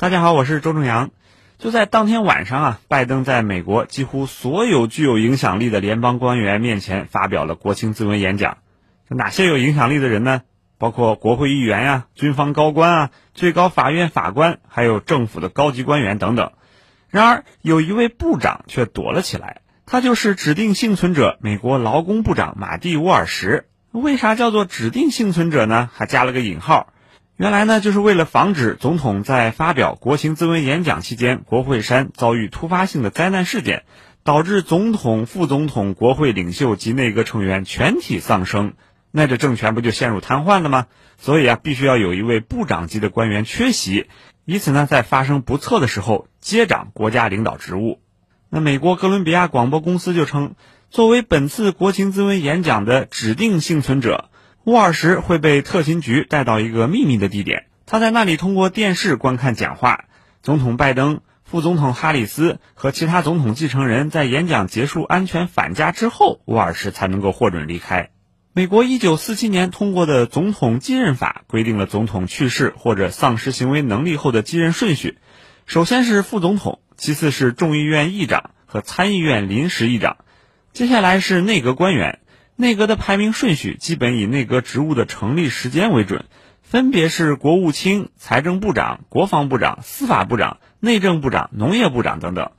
大家好，我是周正阳。就在当天晚上啊，拜登在美国几乎所有具有影响力的联邦官员面前发表了国情咨文演讲。哪些有影响力的人呢？包括国会议员呀、军方高官啊、最高法院法官，还有政府的高级官员等等。然而，有一位部长却躲了起来，他就是指定幸存者——美国劳工部长马蒂·沃尔什。为啥叫做指定幸存者呢？还加了个引号。原来呢，就是为了防止总统在发表国情咨文演讲期间，国会山遭遇突发性的灾难事件，导致总统、副总统、国会领袖及内阁成员全体丧生，那这政权不就陷入瘫痪了吗？所以啊，必须要有一位部长级的官员缺席，以此呢，在发生不测的时候接掌国家领导职务。那美国哥伦比亚广播公司就称，作为本次国情咨文演讲的指定幸存者。沃尔什会被特勤局带到一个秘密的地点，他在那里通过电视观看讲话。总统拜登、副总统哈里斯和其他总统继承人在演讲结束、安全返家之后，沃尔什才能够获准离开。美国1947年通过的总统继任法规定了总统去世或者丧失行为能力后的继任顺序：首先是副总统，其次是众议院议长和参议院临时议长，接下来是内阁官员。内阁的排名顺序基本以内阁职务的成立时间为准，分别是国务卿、财政部长、国防部长、司法部长、内政部长、农业部长等等。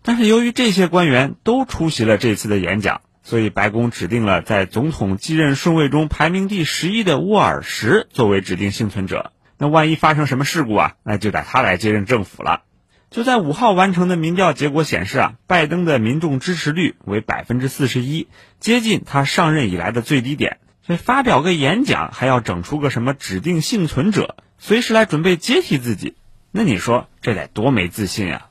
但是由于这些官员都出席了这次的演讲，所以白宫指定了在总统继任顺位中排名第十一的沃尔什作为指定幸存者。那万一发生什么事故啊，那就得他来接任政府了。就在五号完成的民调结果显示啊，拜登的民众支持率为百分之四十一，接近他上任以来的最低点。所以发表个演讲还要整出个什么指定幸存者，随时来准备接替自己，那你说这得多没自信啊！